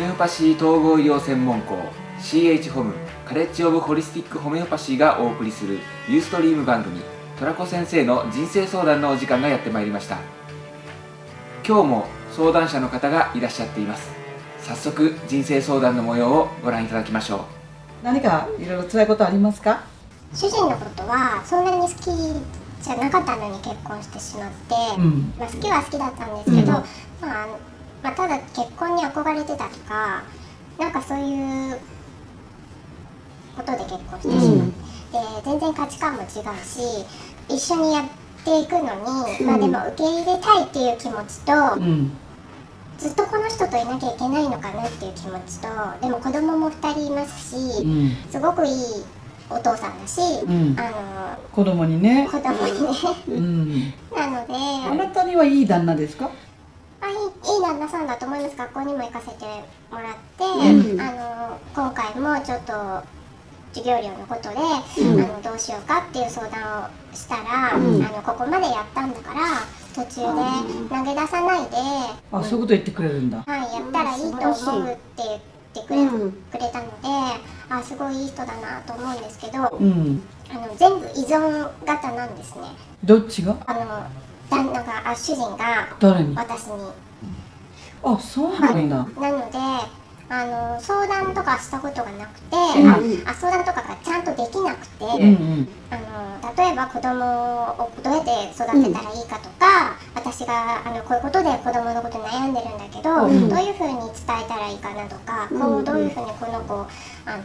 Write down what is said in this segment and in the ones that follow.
メオパシー統合医療専門校 CH ホムカレッジオブホリスティックホメオパシーがお送りするユーストリーム番組トラコ先生の人生相談のお時間がやってまいりました。今日も相談者の方がいらっしゃっています。早速人生相談の模様をご覧いただきましょう。何かいろいろ辛いことありますか？主人のことはそんなに好きじゃなかったのに結婚してしまって、うん。まあ、好きは好きだったんですけど、うん。まあまあ、ただ結婚に憧れてたとかなんかそういうことで結婚してしまって、で全然価値観も違うし一緒にやっていくのに、まあでも受け入れたいっていう気持ちと、うん。ずっとこの人といなきゃいけないのかなっていう気持ちとでも子供も2人いますし、うん。すごくいいお父さんだし、うん。あ子供にね。の子供にね。うん。なのであなたにはいい旦那ですか？あいいいい旦那さんだと思います学校にも行かせてもらって、うん。あの今回もちょっと授業料のことで、うん。あのどうしようかっていう相談をしたら、うん。あのここまでやったんだから途中で投げ出さないで、あそういうこと言ってくれるんだ。はい、やったらいいと思うって言ってくれ,、くれたのであすごいいい人だなと思うんですけどあうん。の全部依存型なんですね。どっちが？あの旦那があ主人が誰に？私に。あそうなんだ、なのであの相談とかしたことがなくて、うん。ああ相談とかがちゃんとできなくて、うんうん。あの例えば子供をどうやって育てたらいいかとか、私があのこういうことで子供のこと悩んでるんだけど、うん。どういうふうに伝えたらいいかなとか、こうどういうふうにこの子をあの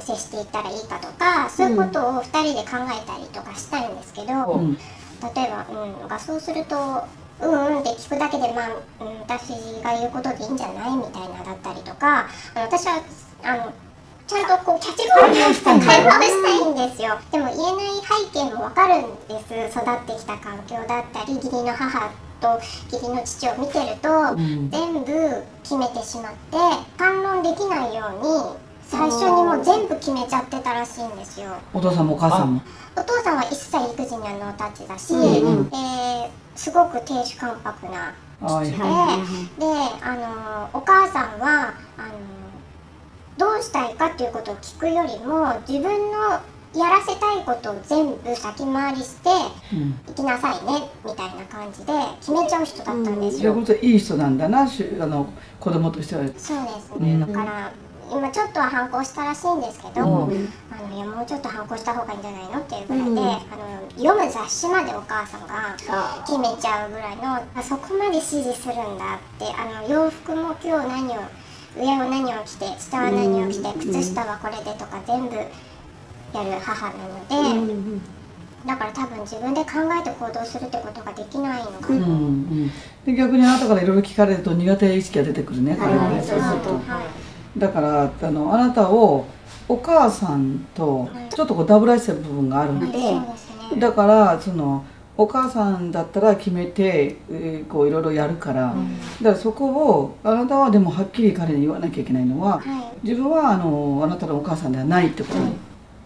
接していったらいいかとかそういうことを2人で考えたりとかしたいんですけど、うん例えば、うん、がそうすると「うんうん」って聞くだけで、まあうん、私が言うことでいいんじゃないみたいなだったりとかあの私はあのちゃんとこうキャッチボールして会話をしたいんですよ。でも言えない背景もわかるんです。育ってきた環境だったり義理の母と義理の父を見てると、ん。全部決めてしまって反論できないように最初にもう全部決めちゃってたらしいんですよ。お父さんもお母さんも？お父さんは一切育児にはノータッチだし、うんうん。えーすごく亭主関白なはいで、はい。であのお母さんはあのどうしたいかっていうことを聞くよりも自分のやらせたいことを全部先回りしてうん。行きなさいねみたいな感じで決めちゃう人だったんですよ。そういうこといい人なんだなあの子供としては。そうですうん。ね、だから今ちょっとは反抗したらしいんですけど、うん。あのいやもうちょっと反抗した方がいいんじゃないのっていうぐらいで、あの読む雑誌までお母さんが決めちゃうぐらいのあそこまで指示するんだってあの洋服も今日何を上は何を着て下は何を着て靴下はこれでとか全部やる母なので、だから多分自分で考えて行動するってことができないのかな、うんうん。で逆にあなたからいろいろ聞かれると苦手意識が出てくるね、彼はね。そうすると。はいだからあのあなたをお母さんとちょっとこうダブらしてる部分があるので、そうですね。だからそのお母さんだったら決めて、えーこういろいろやるから、だからそこをあなたはでもはっきり彼に言わなきゃいけないのははい。自分はあのあなたのお母さんではないってこと。に、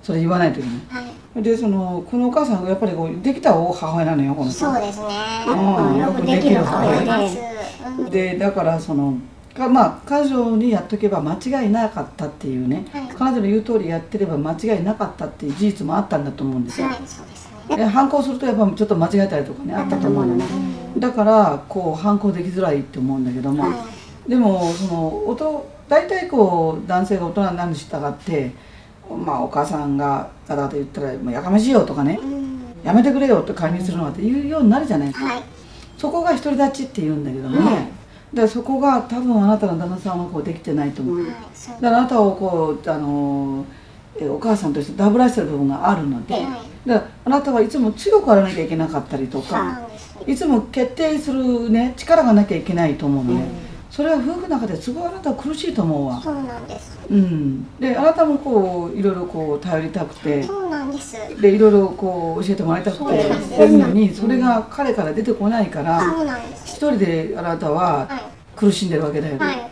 それ言わないといけない。はい。でそのこのお母さんがやっぱりこうできた母親なのよこの人そうですね。うんよくできる母親です。うん。でだからそのかまあ彼女にやっとけば間違いなかったっていうね、はい。彼女の言う通りやってれば間違いなかったっていう事実もあったんだと思うんですよ、はい、そうですね。で反抗するとやっぱちょっと間違えたりとかねあったと思うのねだからこう反抗できづらいって思うんだけども、はでもそのおと大体こう男性が大人になるに従ってまあお母さんがガタガタ言ったら「もうやかましいよ」とかね。い。うん。「やめてくれよ」って介入するのはって言うようになるじゃないですか、はい。そこが独り立ちって言うんだけどもね、だからそこが多分あなたの旦那さんはこうできてないと思う、はい。そう。だからあなたをこうあのえお母さんとしてダブらしてる部分があるので、はいだからあなたはいつも強くあらなきゃいけなかったりとか、ん。です。いつも決定するね力がなきゃいけないと思うので、それは夫婦の中ですごいあなたは苦しいと思うわそうなんです。うんであなたもこういろいろこう頼りたくてそうなんです。でいろいろこう教えてもらいたくてそうなんですやるのにそれが彼から出てこないからそうなんです。一人であなたははい。苦しんでるわけだよね、はい。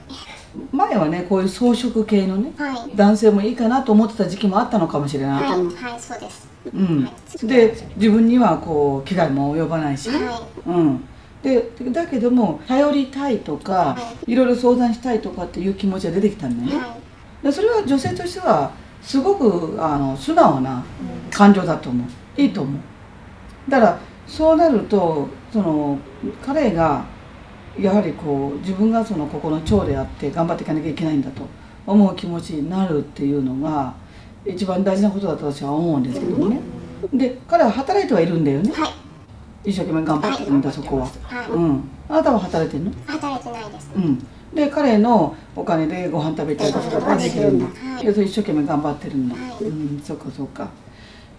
前はねこういう装飾系のねはい。男性もいいかなと思ってた時期もあったのかもしれない、はい。はい。そうです。うんはいで自分にはこう危害も及ばないし、はうん、でだけども頼りたいとか、はい。ろいろ相談したいとかっていう気持ちが出てきたんだよね、はでそれは女性としてはすごくあの素直な感情だと思う。いいと思う。だからそうなるとその彼がやはりこう自分がそのここの長であって頑張っていかなきゃいけないんだと思う気持ちになるっていうのが一番大事なことだと私は思うんですけどもねで彼は働いてはいるんだよね。いはい一生懸命頑張ってるんだそこは。はいうん。あなたは働いてるの？働いてないです。うん。で彼のお金でご飯食べたりとかができるんだ。はい。一生懸命頑張ってるんだ、はい。うんそっかそっか。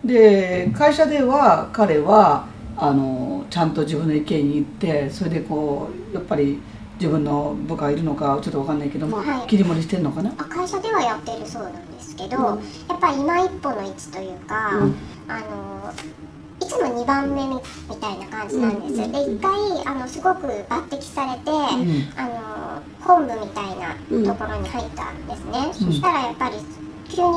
で会社では彼はあのちゃんと自分の意見に言ってそれでこうやっぱり自分の部下いるのかちょっと分かんないけども、はい。切り盛りしてんのかな？あ会社ではやってるそうなんですけど、うん。やっぱり今一歩の位置というか、うん。あのいつも2番目みみたいな感じなんです、で1回あのすごく抜擢されて、ん。あの本部みたいなところに入ったんですね、そしたらやっぱり急に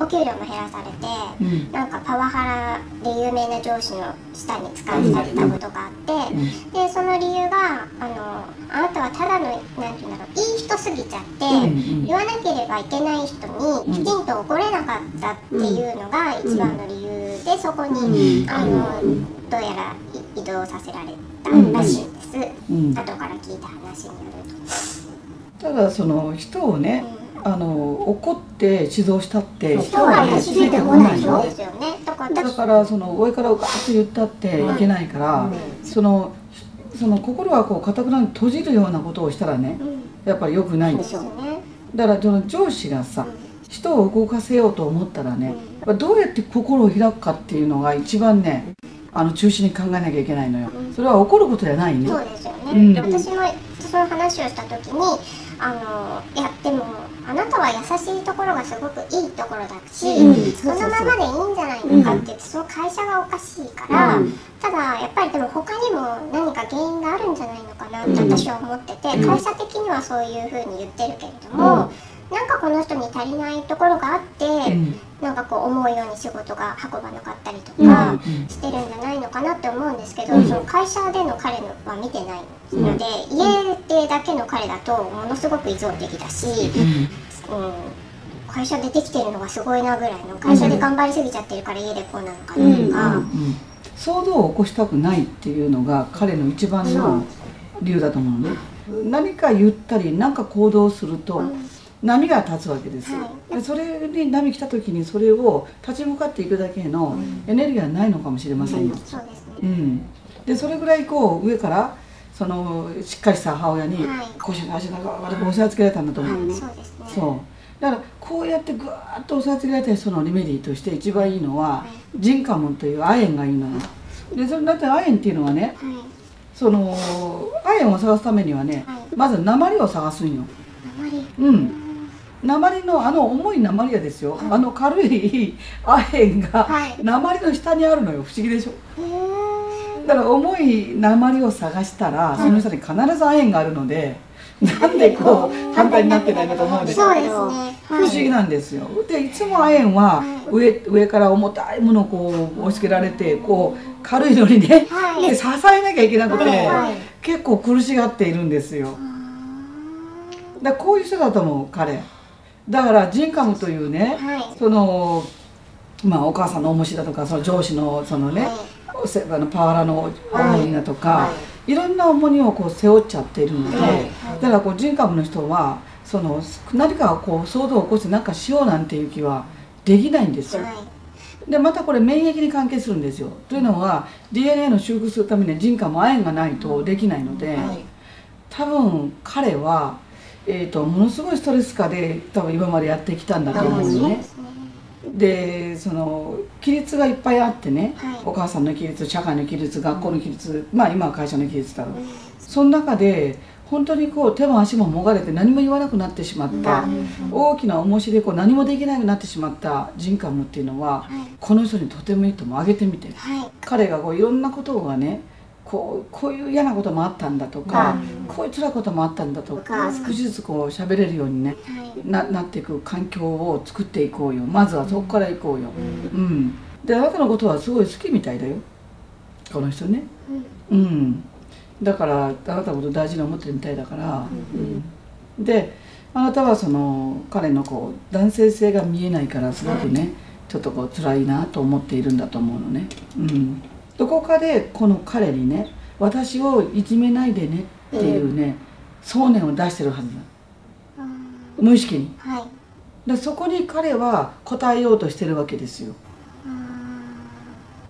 お給料も減らされて、うん。なんかパワハラで有名な上司の下に使わされたことがあって、うん。でその理由があのあなたはただのなんていうんだろういい人すぎちゃって、うん言わなければいけない人にきちんと怒れなかったっていうのが一番の理由でそこに、あのどうやらい移動させられたらしいんです、うん。後から聞いた話によるただその人をねと。あの怒って指導したって人はね気づいてこないよ。ね。だから。だからその上からガーッと言ったっていけないから、そのその心はこう堅くなに閉じるようなことをしたらねうん。やっぱり良くないんでですよだからその上司がさ人を動かせようと思ったらねどうやって心を開くかっていうのが一番ねあの中心に考えなきゃいけないのよ。それは怒ることじゃないね。そうですよね、私もその話をした時にあのいやでもあなたは優しいところがすごくいいところだし、うん。そのままでいいんじゃないのかって言って、その会社がおかしいから、ただやっぱりでも他にも何か原因があるんじゃないのかなって私は思ってて、会社的にはそういうふうに言ってるけれども、なんかこの人に足りないところがあって、うん。なんかこう思うように仕事が運ばなかったりとうんかうん。してるんじゃないのかなって思うんですけど、うん。その会社での彼のは見てないので、家でだけの彼だとものすごく依存的だし、うん。うん、会社でできてるのがすごいなぐらいの会社で頑張りすぎちゃってるから家でこうなのかなとか、うん騒動を起こしたくないっていうのが彼の一番の理由だと思うのね。何か言ったり何か行動すると波が立つわけですでそれに波来た時にそれを立ち向かっていくだけのエネルギーはないのかもしれませんよ、そうですね。うん、でそれぐらいこう上からそのしっかりした母親にはい。腰の足が悪く押さえつけられたんだと思う、そうですね。そう。だからこうやってぐわーっと押さえつけられた人のリメディーとして一番いいのは人カムという亜鉛がいいのよ。でそれだって亜鉛っていうのはねはい。その亜鉛を探すためにはねはい。まず鉛を探すんよ。あまり。うん鉛のあの重い鉛はですよ、あの軽い亜鉛がはい。鉛の下にあるのよ。不思議でしょ。だから重い鉛を探したらその下に必ず亜鉛があるのでなんでこう反対になってないのと思うんですよそうですね。不思議なんですよ。でいつも亜鉛は上上から重たいものをこう押し付けられてこう軽いのにねはい。で支えなきゃいけなくてはい。結構苦しがっているんですよ。だからこういう人だと思う彼だからジンカムというねはい。そのまあお母さんの重しだとかその上司のそのねはいせあのパワハラの重荷だとか、、はいろんな重荷をこう背負っちゃっているので、はいだからこう人株の人はその何かこう騒動を起こして何かしようなんていう気はできないんですよ。はい。でまたこれ免疫に関係するんですよ。というのは DNA の修復するためには人株も亜鉛がないとできないので、はい多分彼は、えー、とものすごいストレス下で多分今までやってきたんだと思うんですね。でその規律がいっぱいあってね、はい。お母さんの規律社会の規律学校の規律、まあ今は会社の規律だろう、その中で本当にこう手も足ももがれて何も言わなくなってしまった、大きな重しでこう何もできなくなってしまった人カムっていうのは、はい。この人にとてもいいと思う挙げてみて。はい。彼がこういろんなことがねこうこういう嫌なこともあったんだとか、こういう辛いこともあったんだとか少しずつこう喋れるようにねはい。ななっていく環境を作っていこうよ。まずはそこから行こうよ、うん。であなたのことはすごい好きみたいだよ。この人ね。うん。だからあなたのこと大事に思ってるみたいだから、うん。であなたはその彼のこう男性性が見えないからすごくねちょっとこう辛いなと思っているんだと思うのね、うん、どこかでこの彼にね私をいじめないでねっていうね、想念を出してるはずだ。うん無意識に。はい。でそこに彼は応えようとしてるわけですよ。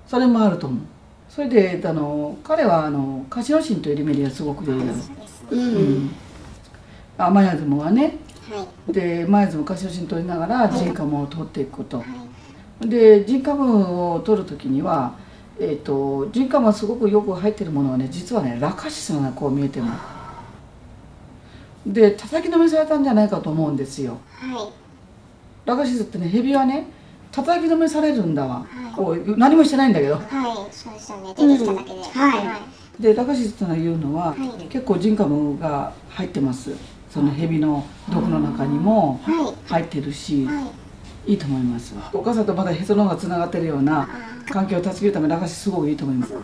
それもあると思う。それであの彼はあのカシノシンというリメディアすごく出るそうですね。うん。あマヤズムはねはい。でマヤズムカシノシン取りながら人カムを取っていくこと。はい。で人カムを取る時にはえっ、と人カムはすごくよく入ってるものはね実はねラカシスがこう見えてるの。で叩きのめされたんじゃないかと思うんですよ。はい。ラカシスってねヘビはね叩きのめされるんだわ、はい。こう何もしてないんだけど。はいそうですよね。出てきただけで、はい。でラカシスってのは言うのは、はい。結構人カムが入ってます。そのヘビの毒の中にもはい。入ってるし、はいいいと思います。お母さんとまだへその緒がつながってるようなあ関係を断ち切るためラカシスすごくいいと思います、ー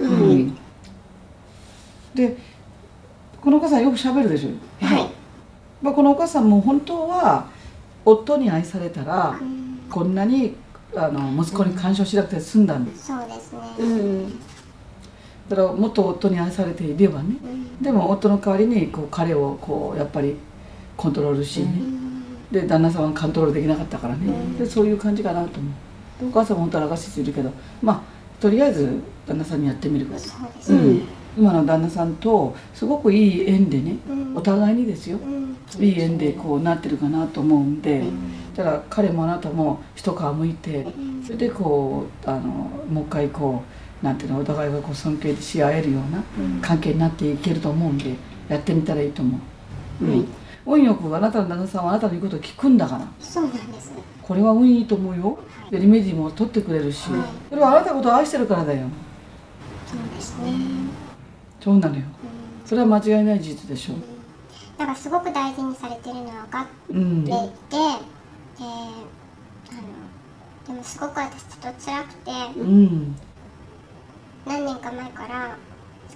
うん。でこのお母さんよくしゃべるでしょ、はい。まあ、このお母さんも本当は夫に愛されたらうん。こんなにあの息子に干渉しなくて済んだんです。そうですね。うん。だからもっと夫に愛されていればね。うん。でも夫の代わりにこう彼をこうやっぱりコントロールしね、うんで旦那さんはコントロールできなかったからね、うんでそういう感じかなと思う。でお母さんも本当はラガシスいるけどまあとりあえず旦那さんにやってみるから、そうですね。うん、今の旦那さんとすごくいい縁でねうん。お互いにですよ。うん。いい縁でこうなってるかなと思うんでうん。だから彼もあなたも一皮むいてうん。それでこうあのもう一回こうなんていうのお互いがこう尊敬し合えるようなうん。関係になっていけると思うんでやってみたらいいと思う、はい運よくあなたの旦那さんはあなたの言うことを聞くんだから。そうなんですね。これは運いいと思うよ。でリメディも取ってくれるし、はい。それはあなたのことを愛してるからだよ。そうですね。そうなのよ。うん。それは間違いない事実でしょ。だからすごく大事にされてるのは分かってうん。いて、であのでもすごく私ちょっと辛くてうん。何年か前から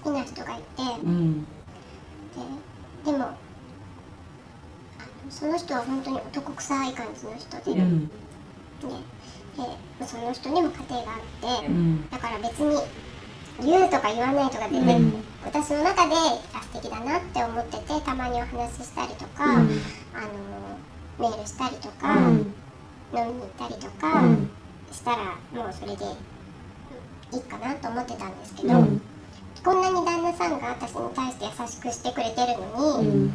好きな人がいてうん。ででもその人は本当に男臭い感じの人で,、うん。ででその人にも家庭があって、うん。だから別に言うとか言わないとか全然、うん。私の中であ素敵だなって思っててたまにお話ししたりとか、うん。あのメールしたりとか、うん。飲みに行ったりとかうん。したらもうそれでいいかなと思ってたんですけど、うん。こんなに旦那さんが私に対して優しくしてくれてるのに、うん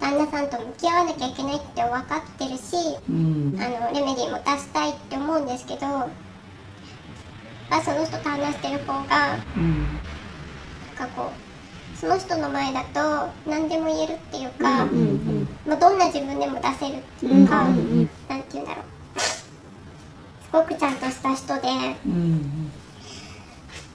旦那さんと向き合わなきゃいけないって分かってるしうん。あのレメディーも出したいって思うんですけど、まあ、その人と話してる方がうん。なんかこうその人の前だと何でも言えるっていうか、うんうんまあ、どんな自分でも出せるっていうか、うんうんなんて言うんだろう。すごくちゃんとした人でうん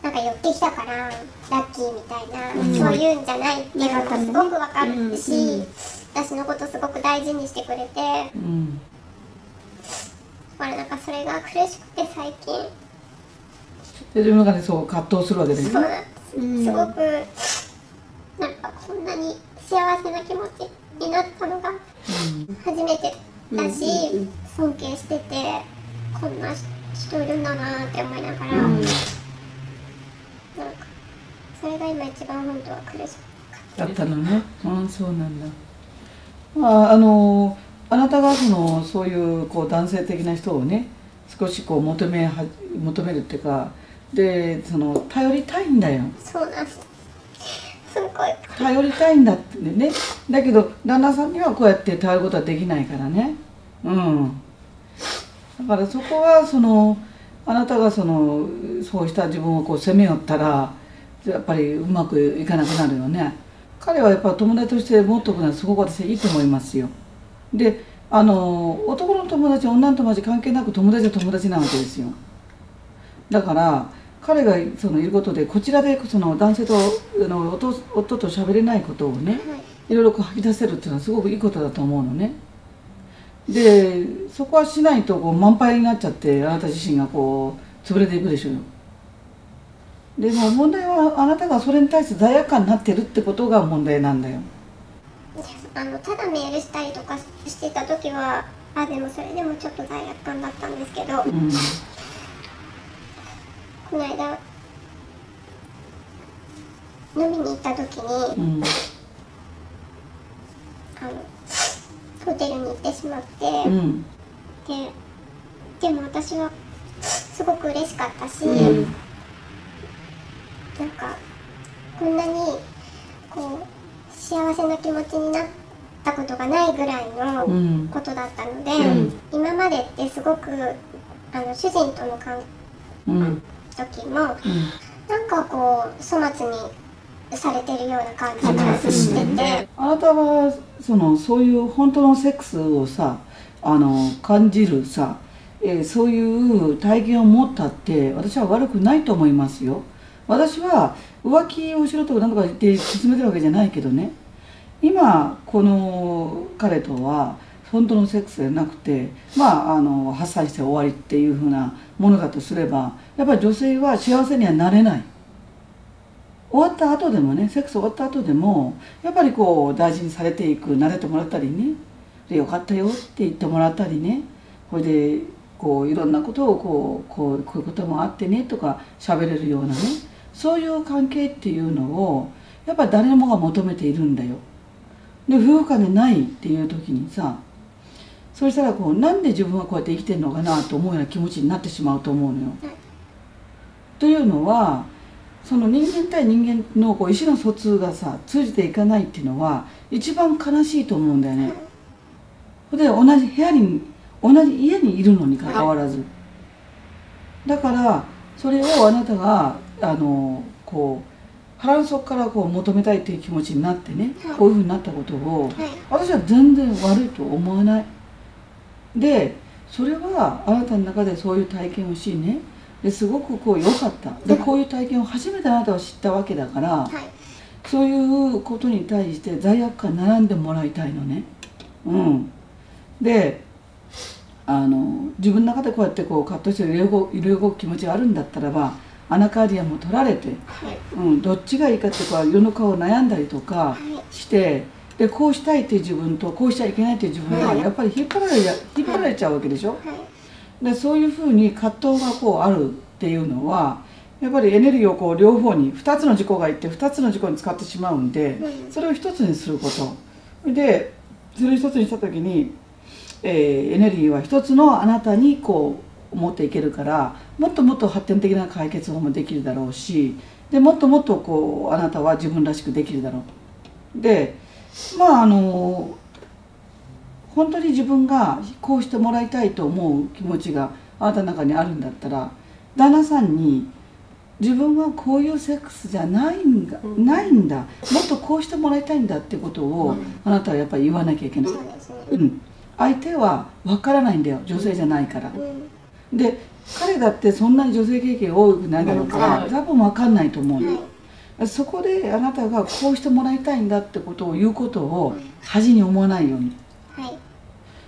なんか寄ってきたからラッキーみたいな、うん。そういうんじゃないっていうのがすごくわかるし、うん。うん私のことすごく大事にしてくれてうん。だからなんかそれが苦しくて最近。で自分の中でそう葛藤するわけですね。そうなんです、ごくなんかこんなに幸せな気持ちになったのが初めてだし、尊敬しててこんな人いるんだなって思いながら、それが今一番本当は苦しくだったのね。うんそうなんだ。まああのあなたがそのそういうこう男性的な人をね少しこう求めは求めるっていうかでその頼りたいんだよ。そうなんです。すごい。頼りたいんだってね。だけど旦那さんにはこうやって頼ることはできないからね。うん。だからそこはそのあなたがそのそうした自分をこう責めよったらやっぱりうまくいかなくなるよね。彼はやっぱ友達として持っておくのはすごく私はいいと思いますよ。であの男の友達女の友達関係なく友達は友達なわけですよ。だから彼がそのいることでこちらでその男性とあの夫夫と喋れないことをねはい。いろいろ吐き出せるっていうのはすごくいいことだと思うのね。でそこはしないとこう満杯になっちゃってあなた自身がこう潰れていくでしょうよでも問題はあなたがそれに対して罪悪感になってるってことが問題なんだよ。あのただメールしたりとかしてた時はあでもそれでもちょっと罪悪感だったんですけど、うんこの間飲みに行った時に、うん。あのホテルに行ってしまって、うん。ででも私はすごく嬉しかったし、うんかこんなにこう幸せな気持ちになったことがないぐらいのうん。ことだったので、うん。今までってすごくあの主人との関うん。時もなんかこう粗末にされてるような感じがしてて、あなたはそのそういう本当のセックスをさあの感じるさ、えーそういう体験を持ったって私は悪くないと思いますよ私は浮気をしろとか何とか言って進めてるわけじゃないけどね。今この彼とは本当のセックスじゃなくてまああの発散して終わりっていうふうなものだとすればやっぱり女性は幸せにはなれない。終わった後でもねセックス終わった後でもやっぱりこう大事にされていく慣れてもらったりねでよかったよって言ってもらったりねこれでこういろんなことをこうこうこういうこともあってねとか喋れるようなねそういう関係っていうのをやっぱ誰もが求めているんだよ。で夫婦間でないっていう時にさそしたらこうなんで自分はこうやって生きてるのかなと思うような気持ちになってしまうと思うのよ。というのはその人間対人間のこう意思の疎通がさ通じていかないっていうのは一番悲しいと思うんだよね。で同じ部屋に同じ家にいるのにかかわらず、だからそれをあなたがあのこう腹の底からこう求めたいっていう気持ちになってねはい。こういうふうになったことをはい。私は全然悪いと思わない。でそれはあなたの中でそういう体験をしね。ですごくこう良かった。でこういう体験を初めてあなたは知ったわけだからはい。そういうことに対して罪悪感並んでもらいたいのね。うん。であの自分の中でこうやってこう葛藤して揺れ動く気持ちがあるんだったらばアナカーディアも取られて、はい。うん、どっちがいいかってこう世の顔を悩んだりとかはい。してでこうしたいっていう自分とこうしちゃいけないっていう自分がやっぱり引っ張られちゃ引っ張られちゃうわけでしょ？はい。でそういうふうに葛藤がこうあるっていうのはやっぱりエネルギーをこう両方に2つの自己がいて2つの自己に使ってしまうんでうんそれを1つにすること。でそれを1つにした時に、えーエネルギーは1つのあなたにこう持っていけるからもっともっと発展的な解決法もできるだろうしでもっともっとこうあなたは自分らしくできるだろう。でまああの本当に自分がこうしてもらいたいと思う気持ちがあなたの中にあるんだったら旦那さんに自分はこういうセックスじゃないんだ、うん。ないんだ。もっとこうしてもらいたいんだってことを、うん。あなたはやっぱり言わなきゃいけない、そうん、相手は分からないんだよ。女性じゃないから。うんで彼だってそんなに女性経験多くないだろうから、はい。多分分かんないと思うの、はいそこであなたがこうしてもらいたいんだってことを言うことを恥に思わないように。はい。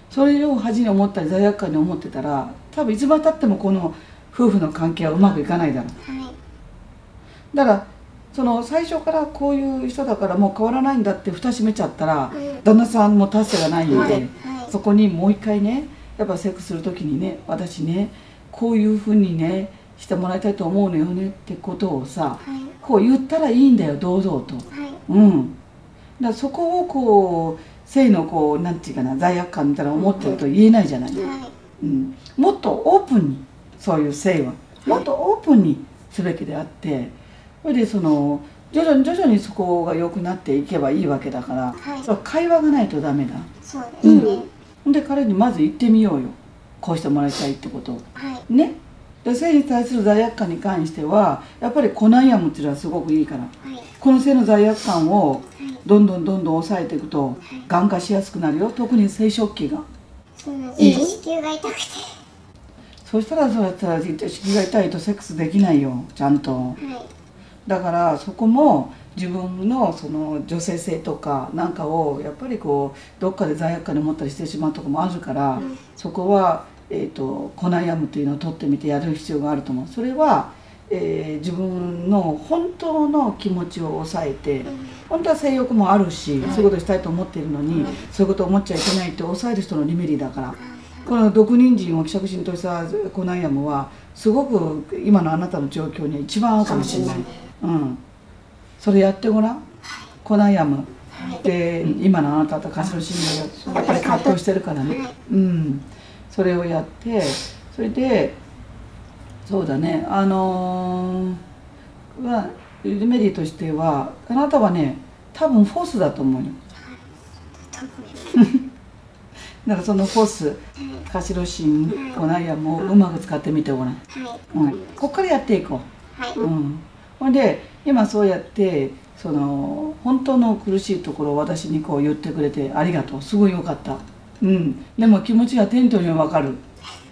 それを恥に思ったり罪悪感に思ってたら多分いつまでたってもこの夫婦の関係はうまくいかないだろう。はい。だからその最初からこういう人だからもう変わらないんだって蓋閉めちゃったらうん。旦那さんも達成がないんで、はい。はい。そこにもう一回ねやっぱセックスする時にね私ねこういうふうにねしてもらいたいと思うのよねってことをさはい。こう言ったらいいんだよ堂々と。はい。うん。だそこをこう性のこうなんていうかな罪悪感みたいなのを持ってると言えないじゃない、はい。うん、もっとオープンにそういう性は。もっとオープンにすべきであってそれでその徐々に徐々にそこが良くなっていけばいいわけだから、はい。会話がないとダメだ。そうですね。ほんで彼にまず言ってみようよ。こうしてもらいたいってこと。をはい。ね？で性に対する罪悪感に関してはやっぱりコナンヤムっていうのはすごくいいから。はい。この性の罪悪感をはい。どんどんどんどん抑えていくとがん化しやすくなるよ。特に生殖器が。そうなんです。子宮が痛くて。そしたらそうやったら子宮が痛いとセックスできないよ。ちゃんと。はい。だからそこも自分のその女性性とかなんかをやっぱりこうどっかで罪悪感に思ったりしてしまうとこもあるから、うん。そこは、えー、とコナンヤムというのを取ってみてやる必要があると思う。それはえー自分の本当の気持ちを抑えてうん。本当は性欲もあるし、はいそういうことしたいと思っているのに、はいそういうことを思っちゃいけないって抑える人のリメリーだから。この毒人参を希釈心としたコナンヤムはすごく今のあなたの状況には一番合うかもしれない、うん、それやってごらん？コナンヤム。はい。で今のあなたとカシロシンがやっぱり葛藤してるからね、はい。うん、それをやってそれでそうだね。あのリメリーとしてはあなたはね多分フォースだと思うよ。だからそのフォースカシロシンコナンヤムをうまく使ってみてごらん、はい。うん、こっからやっていこう。はい。うん、ほんで今そうやってその本当の苦しいところを私にこう言ってくれてありがとう。すごいよかった、うん、でも気持ちが店長には分かる、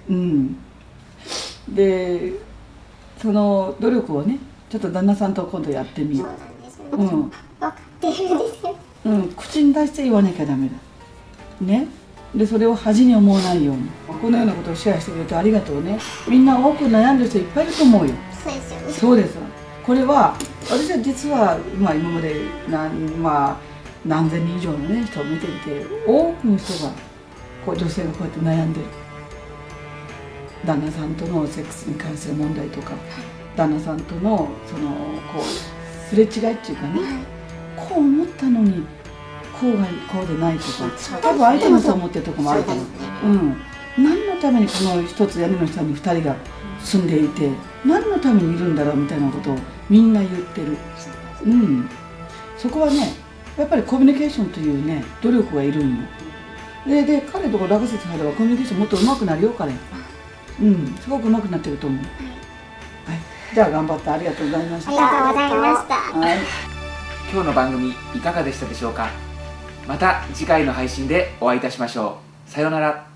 うん、でその努力をねちょっと旦那さんと今度やってみそうよなんです。ねう、うん。分かってるんですよ。うん、口に出して言わなきゃダメだ。ね。でそれを恥に思わないように。このようなことをシェアしてくれてありがとうね。みんな多く悩んでる人いっぱいいると思うよ。そうですよね。そうですこれは私は実は、まあ、今まで何,、まあ、何千人以上の、ね、人を見ていて多くの人がこう女性がこうやって悩んでる。旦那さんとのセックスに関する問題とか旦那さんとのそのこうすれ違いっていうかねこう思ったのにこうがこうでないとか多分相手もそう思ってるとこもあると思う。うん、何のためにこの一つ屋根の下に2人が住んでいて何のためにいるんだろうみたいなことをみんな言ってる、うん、そこはねやっぱりコミュニケーションというね努力がいるんよでで彼とこラグセス入ればコミュニケーションもっと上手くなるよ彼。うん。すごく上手くなってると思う、はい、じゃあ頑張ってありがとうございました。ありがとうございました。はい。今日の番組いかがでしたでしょうか。また次回の配信でお会いいたしましょう。さようなら